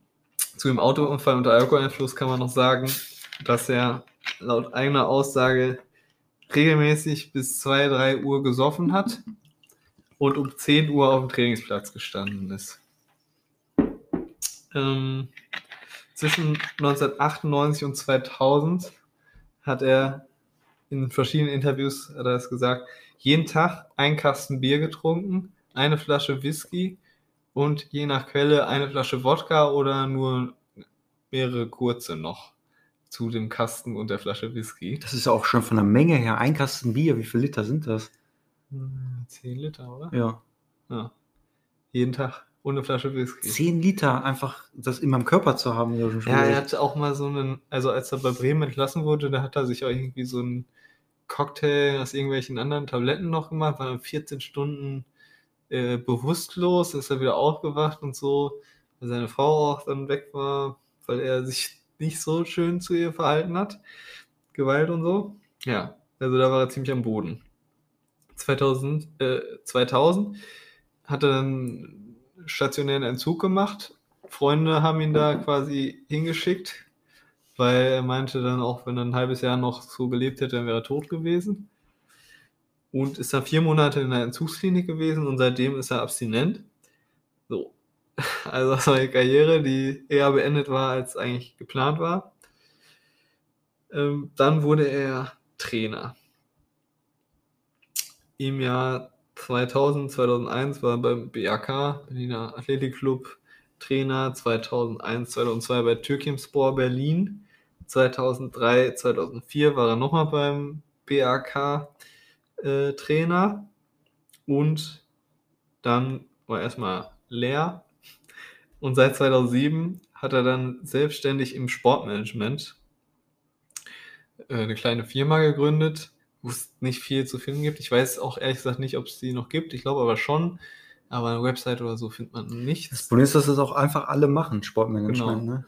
zu dem Autounfall unter Alkoholeinfluss kann man noch sagen, dass er laut eigener Aussage regelmäßig bis 2, 3 Uhr gesoffen hat und um 10 Uhr auf dem Trainingsplatz gestanden ist. Ähm, zwischen 1998 und 2000 hat er in verschiedenen Interviews hat er das gesagt, jeden Tag ein Kasten Bier getrunken, eine Flasche Whisky und je nach Quelle eine Flasche Wodka oder nur mehrere kurze noch zu dem Kasten und der Flasche Whisky. Das ist ja auch schon von der Menge her. Ein Kasten Bier, wie viele Liter sind das? 10 Liter, oder? Ja. Ja. Jeden Tag ohne Flasche Whisky. 10 Liter einfach das in meinem Körper zu haben. ja schon Ja, schwierig. er hat auch mal so einen, also als er bei Bremen entlassen wurde, da hat er sich auch irgendwie so einen Cocktail aus irgendwelchen anderen Tabletten noch gemacht, war dann 14 Stunden äh, bewusstlos, ist er wieder aufgewacht und so, weil seine Frau auch dann weg war, weil er sich nicht so schön zu ihr verhalten hat. Gewalt und so. Ja, also da war er ziemlich am Boden. 2000, äh, 2000 hat er dann stationären Entzug gemacht. Freunde haben ihn da quasi hingeschickt, weil er meinte dann auch, wenn er ein halbes Jahr noch so gelebt hätte, dann wäre er tot gewesen. Und ist dann vier Monate in der Entzugsklinik gewesen und seitdem ist er abstinent. So. Also das war eine Karriere, die eher beendet war, als eigentlich geplant war. Ähm, dann wurde er Trainer. Im Jahr 2000, 2001 war er beim BAK, Berliner Athletikclub, Trainer. 2001, 2002 bei Türkimspor Berlin. 2003, 2004 war er nochmal beim BAK äh, Trainer. Und dann war erstmal leer. Und seit 2007 hat er dann selbstständig im Sportmanagement äh, eine kleine Firma gegründet, wo es nicht viel zu finden gibt. Ich weiß auch ehrlich gesagt nicht, ob es die noch gibt. Ich glaube aber schon. Aber eine Website oder so findet man Das nichts. Problem ist, dass das auch einfach alle machen, Sportmanagement. Genau. Ne?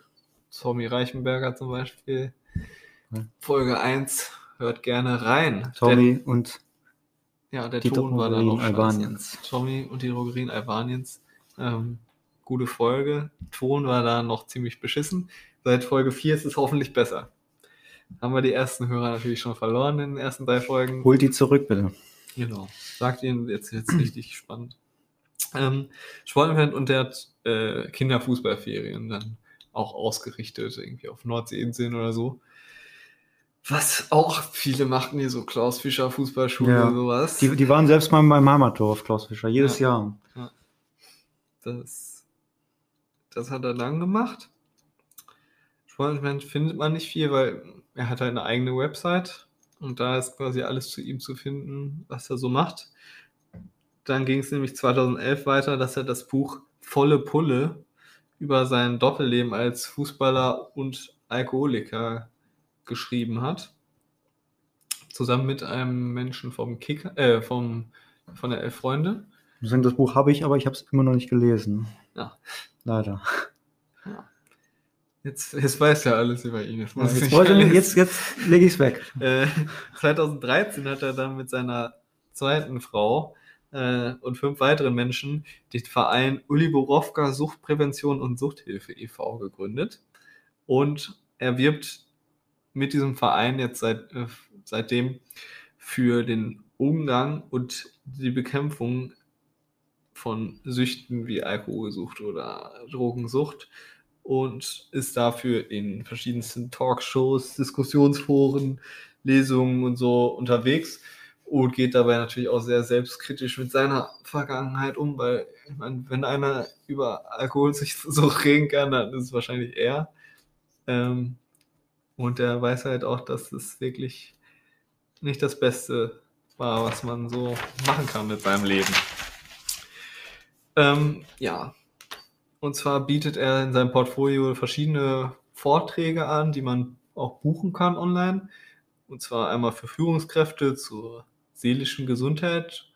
Tommy Reichenberger zum Beispiel. Ja. Folge 1. Hört gerne rein. Tommy und Der, ja, der die Ton war Drogerien noch scheiße. Albaniens. Tommy und die Drogerien Albaniens. Ähm, gute Folge. Ton war da noch ziemlich beschissen. Seit Folge 4 ist es hoffentlich besser. Haben wir die ersten Hörer natürlich schon verloren in den ersten drei Folgen. Holt die zurück, bitte. Genau. Sagt Ihnen jetzt, jetzt richtig spannend. Ähm, Sportevent und der hat äh, Kinderfußballferien dann auch ausgerichtet, irgendwie auf Nordseeinseln oder so. Was auch viele machten hier so Klaus Fischer Fußballschule, Ja. sowas. Die, die waren selbst mal beim Heimatdorf, Klaus Fischer, jedes Ja. Jahr. Das, das hat er lang gemacht. Sportmanagement findet man nicht viel, weil er hat halt eine eigene Website und da ist quasi alles zu ihm zu finden, was er so macht. Dann ging es nämlich 2011 weiter, dass er das Buch Volle Pulle über sein Doppelleben als Fußballer und Alkoholiker geschrieben hat. Zusammen mit einem Menschen vom Kicker, äh, vom, von der Elf Freunde. Ich muss sagen, das Buch habe ich, aber ich habe es immer noch nicht gelesen. Ja. Leider. Jetzt, jetzt weiß er alles über ihn. Jetzt, ich Jetzt, lesen. jetzt, jetzt lege ich es weg. Äh, 2013 hat er dann mit seiner zweiten Frau äh, und fünf weiteren Menschen den Verein Uli Borowka Suchtprävention und Suchthilfe e.V. gegründet. Und er wirbt mit diesem Verein jetzt seit, äh, seitdem für den Umgang und die Bekämpfung von Süchten wie Alkoholsucht oder Drogensucht und ist dafür in verschiedensten Talkshows, Diskussionsforen, Lesungen und so unterwegs und geht dabei natürlich auch sehr selbstkritisch mit seiner Vergangenheit um, weil ich meine, wenn einer über Alkoholsucht so reden kann, dann ist es wahrscheinlich er. Ähm, und er weiß halt auch, dass es wirklich nicht das Beste war, was man so machen kann mit seinem Leben. Ähm, ja, und zwar bietet er in seinem Portfolio verschiedene Vorträge an, die man auch buchen kann online. Und zwar einmal für Führungskräfte zur seelischen Gesundheit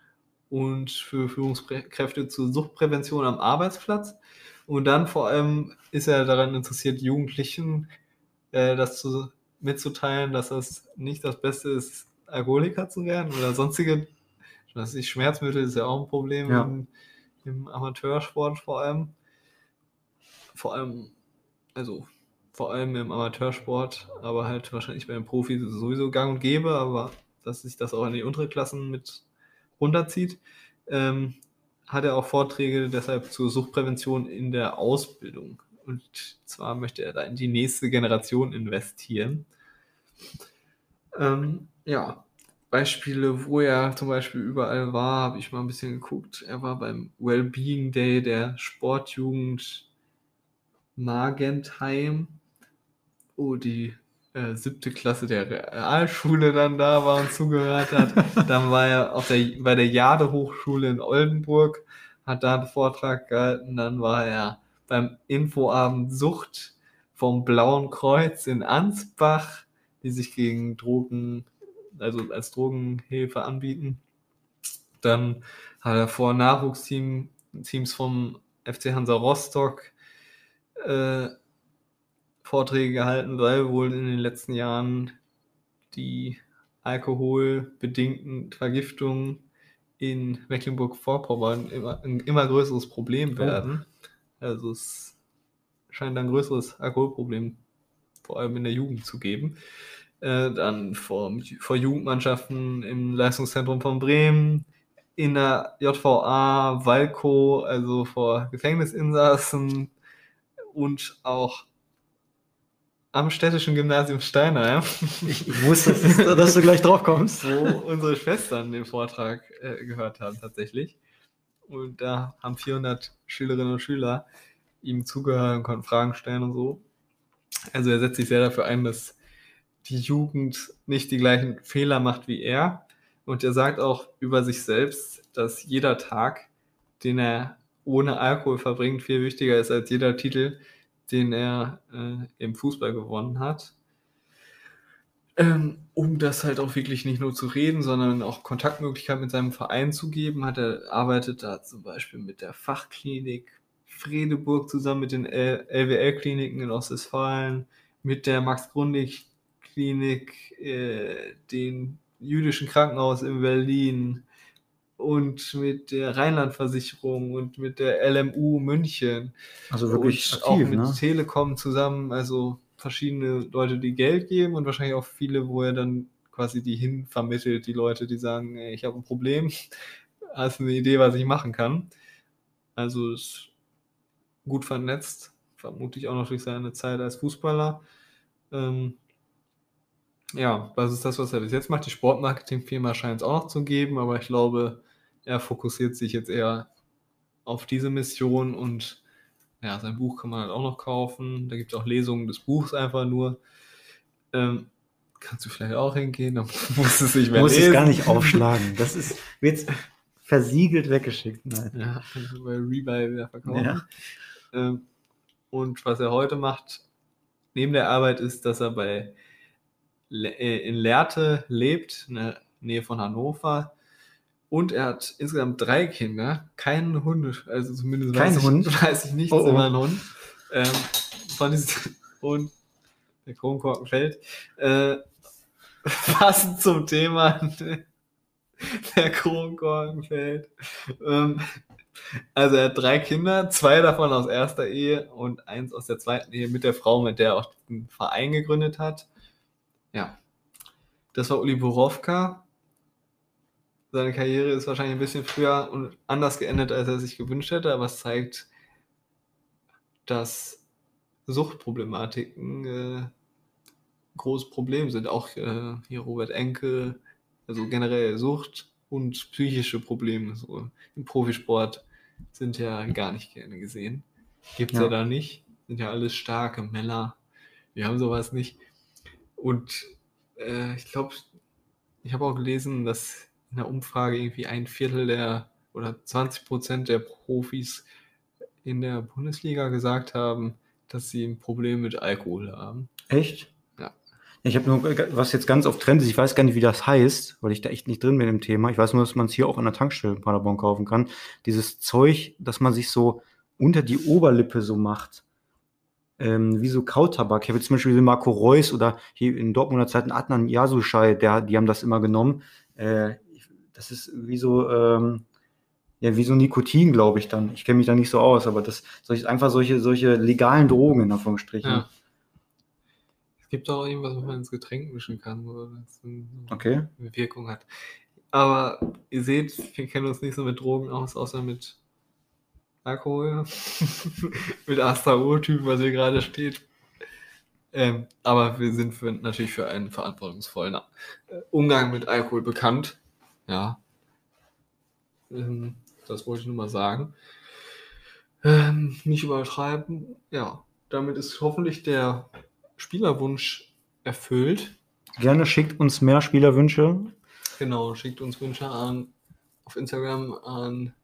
und für Führungskräfte zur Suchtprävention am Arbeitsplatz. Und dann vor allem ist er daran interessiert, Jugendlichen äh, das zu, mitzuteilen, dass das nicht das Beste ist, Alkoholiker zu werden oder sonstige, das ist Schmerzmittel ist ja auch ein Problem Ja. im, im Amateursport vor allem. Vor allem, also vor allem im Amateursport, aber halt wahrscheinlich bei den Profis sowieso gang und gäbe, aber dass sich das auch in die untere Klassen mit runterzieht, ähm, hat er auch Vorträge deshalb zur Suchtprävention in der Ausbildung. Und zwar möchte er da in die nächste Generation investieren. Ähm, ja, Beispiele, wo er zum Beispiel überall war, habe ich mal ein bisschen geguckt. Er war beim Wellbeing Day der Sportjugend Magentheim, wo die äh, siebte Klasse der Realschule dann da war und zugehört hat. dann war er auf der, bei der Jade Hochschule in Oldenburg, hat da einen Vortrag gehalten. Dann war er beim Infoabend Sucht vom Blauen Kreuz in Ansbach, die sich gegen Drogen, also als Drogenhilfe anbieten. Dann hat er vor Nachwuchsteam Teams vom FC Hansa Rostock äh, Vorträge gehalten, weil wohl in den letzten Jahren die alkoholbedingten Vergiftungen in Mecklenburg-Vorpommern immer, ein immer größeres Problem werden. Also es scheint ein größeres Alkoholproblem vor allem in der Jugend zu geben. Äh, dann vor, vor Jugendmannschaften im Leistungszentrum von Bremen, in der JVA, Walco, also vor Gefängnisinsassen und auch am städtischen Gymnasium Steinheim, Ich, ich wusste, dass, dass du gleich drauf kommst. wo unsere Schwestern den Vortrag äh, gehört haben tatsächlich. Und da haben 400 Schülerinnen und Schüler ihm zugehört und konnten Fragen stellen und so. Also er setzt sich sehr dafür ein, dass die Jugend nicht die gleichen Fehler macht wie er. Und er sagt auch über sich selbst, dass jeder Tag, den er ohne Alkohol verbringt, viel wichtiger ist als jeder Titel, den er äh, im Fußball gewonnen hat. Ähm, um das halt auch wirklich nicht nur zu reden, sondern auch Kontaktmöglichkeiten mit seinem Verein zu geben, hat er arbeitet da zum Beispiel mit der Fachklinik Fredeburg zusammen mit den LWL-Kliniken in Ostwestfalen, mit der Max-Grundig-Klinik, äh, den jüdischen Krankenhaus in Berlin und mit der Rheinland-Versicherung und mit der LMU München Also wirklich und auch aktiv, mit ne? Telekom zusammen, also verschiedene Leute, die Geld geben und wahrscheinlich auch viele, wo er dann quasi die hin vermittelt, die Leute, die sagen, ey, ich habe ein Problem, hast du eine Idee, was ich machen kann. Also ist gut vernetzt, vermutlich auch noch durch seine Zeit als Fußballer. Ähm, ja, das ist das, was er bis jetzt macht. Die Sportmarketing-Firma scheint es auch noch zu geben, aber ich glaube, er fokussiert sich jetzt eher auf diese Mission und ja, sein Buch kann man halt auch noch kaufen. Da gibt es auch Lesungen des Buchs einfach nur. Ähm, kannst du vielleicht auch hingehen, dann musst du es nicht mehr lesen. es gar nicht aufschlagen. Das ist wird versiegelt weggeschickt. Nein. Ja, bei Rebuy wieder verkaufen. Ja. Ähm, und was er heute macht, neben der Arbeit, ist, dass er bei in Lehrte lebt, in der Nähe von Hannover. Und er hat insgesamt drei Kinder, keinen Hund, also zumindest Kein weiß, Hund? Ich, weiß ich nichts Oh, oh. über einen Hund. Ähm, von diesen, und der Kronkorken fällt. Äh, passend zum Thema, der Kronkorken fällt. Ähm, also er hat drei Kinder, zwei davon aus erster Ehe und eins aus der zweiten Ehe mit der Frau, mit der er auch den Verein gegründet hat. Ja, das war Uli Borowka. Seine Karriere ist wahrscheinlich ein bisschen früher und anders geendet, als er sich gewünscht hätte, aber es zeigt, dass Suchtproblematiken äh, ein großes Problem sind. Auch äh, hier Robert Enke, also generell Sucht und psychische Probleme so im Profisport sind ja gar nicht gerne gesehen. Gibt es ja. Ja. da nicht. Sind ja alles starke Männer. Wir haben sowas nicht. Und äh, ich glaube, ich habe auch gelesen, dass in der Umfrage irgendwie ein Viertel der oder 20 Prozent der Profis in der Bundesliga gesagt haben, dass sie ein Problem mit Alkohol haben. Echt? Ja. Ich habe nur, was jetzt ganz oft Trend ist, ich weiß gar nicht, wie das heißt, weil ich da echt nicht drin bin im Thema. Ich weiß nur, dass man es hier auch an der Tankstelle in Paderborn kaufen kann. Dieses Zeug, dass man sich so unter die Oberlippe so macht. Ähm, wie so Kautabak. Ich habe jetzt zum Beispiel Marco Reus oder hier in Dortmunder Zeiten Adnan Yasushai, der, die haben das immer genommen. Äh, das ist wie so, ähm, ja, wie so Nikotin, glaube ich dann. Ich kenne mich da nicht so aus, aber das solch, einfach solche, solche legalen Drogen in Anführungsstrichen. Ja. Es gibt auch irgendwas, was man ins Getränk mischen kann, wo das eine Okay. Wirkung hat. Aber ihr seht, wir kennen uns nicht so mit Drogen aus, außer mit Alkohol. mit Asta-Urtypen, was hier gerade steht. Ähm, aber wir sind für, natürlich für einen verantwortungsvollen äh, Umgang mit Alkohol bekannt. Ja. Ähm, das wollte ich nur mal sagen. Ähm, nicht übertreiben. Ja, damit ist hoffentlich der Spielerwunsch erfüllt. Gerne schickt uns mehr Spielerwünsche. Genau, schickt uns Wünsche an auf Instagram an,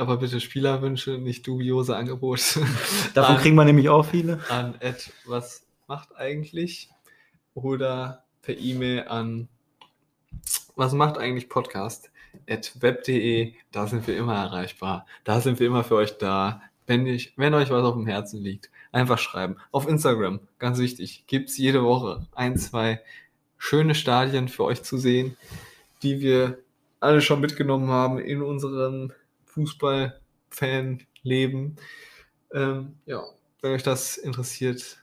aber bitte Spielerwünsche, nicht dubiose Angebote. Davon an, kriegen wir nämlich auch viele. an Ed, was macht eigentlich? Oder per E-Mail an was macht eigentlich Podcast? At web.de, da sind wir immer erreichbar. Da sind wir immer für euch da. Wenn, ich, wenn euch was auf dem Herzen liegt, einfach schreiben. Auf Instagram, ganz wichtig, gibt es jede Woche ein, zwei schöne Stadien für euch zu sehen, die wir alle schon mitgenommen haben in unserem Fußball-Fan-Leben. Ähm, ja, wenn euch das interessiert,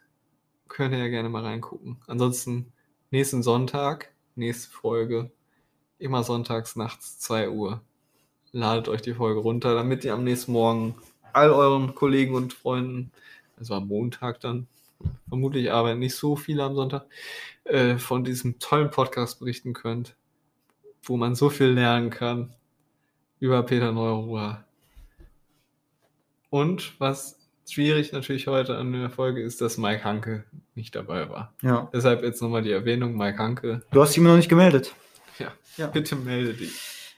könnt ihr ja gerne mal reingucken. Ansonsten nächsten Sonntag, nächste Folge, immer sonntags nachts 2 Uhr. Ladet euch die Folge runter, damit ihr am nächsten Morgen all euren Kollegen und Freunden, also am Montag dann, vermutlich arbeiten nicht so viele am Sonntag, äh, von diesem tollen Podcast berichten könnt, wo man so viel lernen kann über Peter Neuruhr. Und was schwierig natürlich heute an der Folge ist, dass Mike Hanke nicht dabei war. Ja. Deshalb jetzt nochmal die Erwähnung, Mike Hanke. Du hast ihn mir noch nicht gemeldet. Ja, Ja. bitte melde dich.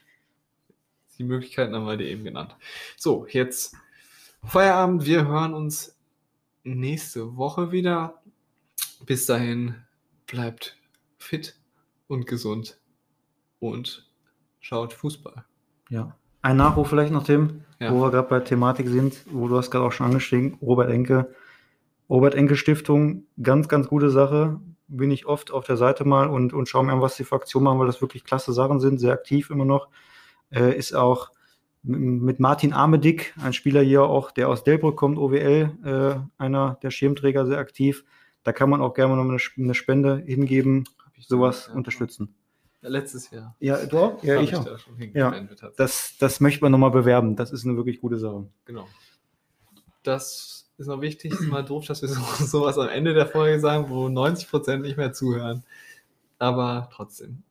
Die Möglichkeiten haben wir dir eben genannt. So, jetzt Feierabend. Wir hören uns nächste Woche wieder. Bis dahin bleibt fit und gesund und schaut Fußball. Ja. Ein Nachruf vielleicht noch, Tim, Ja. wo wir gerade bei Thematik sind, wo du hast gerade auch schon angestiegen, Robert Enke. Robert Enke Stiftung, ganz, ganz gute Sache. Bin ich oft auf der Seite mal und, und schaue mir an, was die Fraktionen machen, weil das wirklich klasse Sachen sind, sehr aktiv immer noch. Äh, ist auch mit Martin Armedick, ein Spieler hier auch, der aus Delbrück kommt, OWL, äh, einer der Schirmträger, sehr aktiv. Da kann man auch gerne mal eine, eine Spende hingeben, sowas ja, unterstützen. Ja, letztes Jahr. Ja, du auch? Ja, Hab ich auch. da tatsächlich. Das, das möchte man nochmal bewerben. Das ist eine wirklich gute Sache. Genau. Das ist noch wichtig. Ist mal doof, dass wir so, sowas am Ende der Folge sagen, wo 90% nicht mehr zuhören. Aber trotzdem.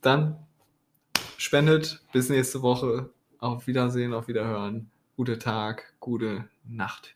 Dann spendet. Bis nächste Woche. Auf Wiedersehen, auf Wiederhören. Gute Tag, gute Nacht.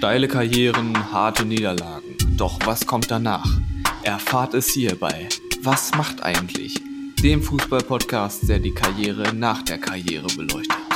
Steile Karrieren, harte Niederlagen. Doch was kommt danach? Erfahrt es hier bei Was macht eigentlich? Dem Fußball-Podcast, der die Karriere nach der Karriere beleuchtet.